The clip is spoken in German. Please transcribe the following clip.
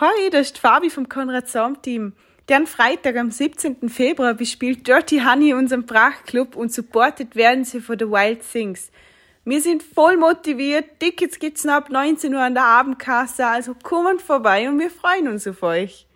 Hi, das ist Fabi vom Konrad Sound Team. Deren Freitag am 17. Februar bespielt Dirty Honey unseren Prachtclub und supportet werden sie von The Wild Things. Wir sind voll motiviert, Tickets gibt's noch ab 19 Uhr an der Abendkasse, also kommt vorbei und wir freuen uns auf euch.